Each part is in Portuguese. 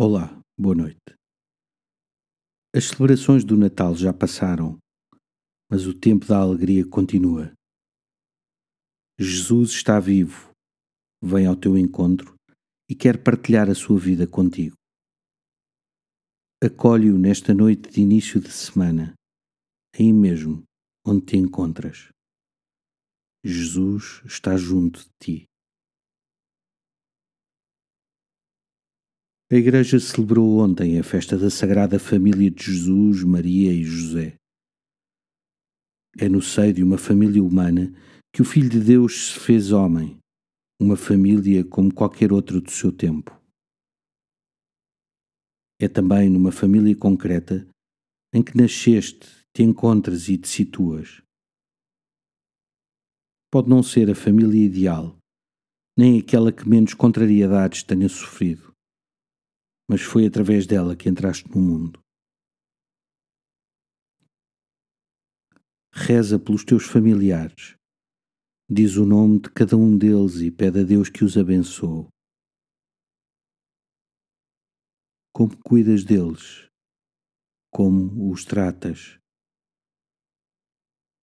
Olá, boa noite. As celebrações do Natal já passaram, mas o tempo da alegria continua. Jesus está vivo, vem ao teu encontro e quer partilhar a sua vida contigo. Acolhe-o nesta noite de início de semana, aí mesmo onde te encontras. Jesus está junto de ti. A Igreja celebrou ontem a festa da Sagrada Família de Jesus, Maria e José. É no seio de uma família humana que o Filho de Deus se fez homem, uma família como qualquer outra do seu tempo. É também numa família concreta em que nasceste, te encontras e te situas. Pode não ser a família ideal, nem aquela que menos contrariedades tenha sofrido mas foi através dela que entraste no mundo. Reza pelos teus familiares. Diz o nome de cada um deles e pede a Deus que os abençoe. Como cuidas deles? Como os tratas?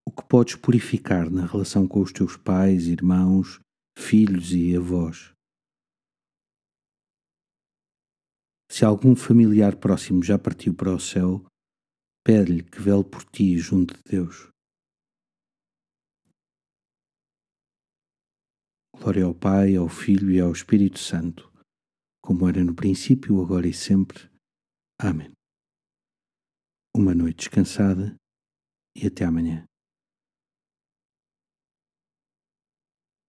O que podes purificar na relação com os teus pais, irmãos, filhos e avós? Se algum familiar próximo já partiu para o céu, pede-lhe que vele por ti junto de Deus. Glória ao Pai, ao Filho e ao Espírito Santo, como era no princípio, agora e sempre. Amém. Uma noite descansada e até amanhã.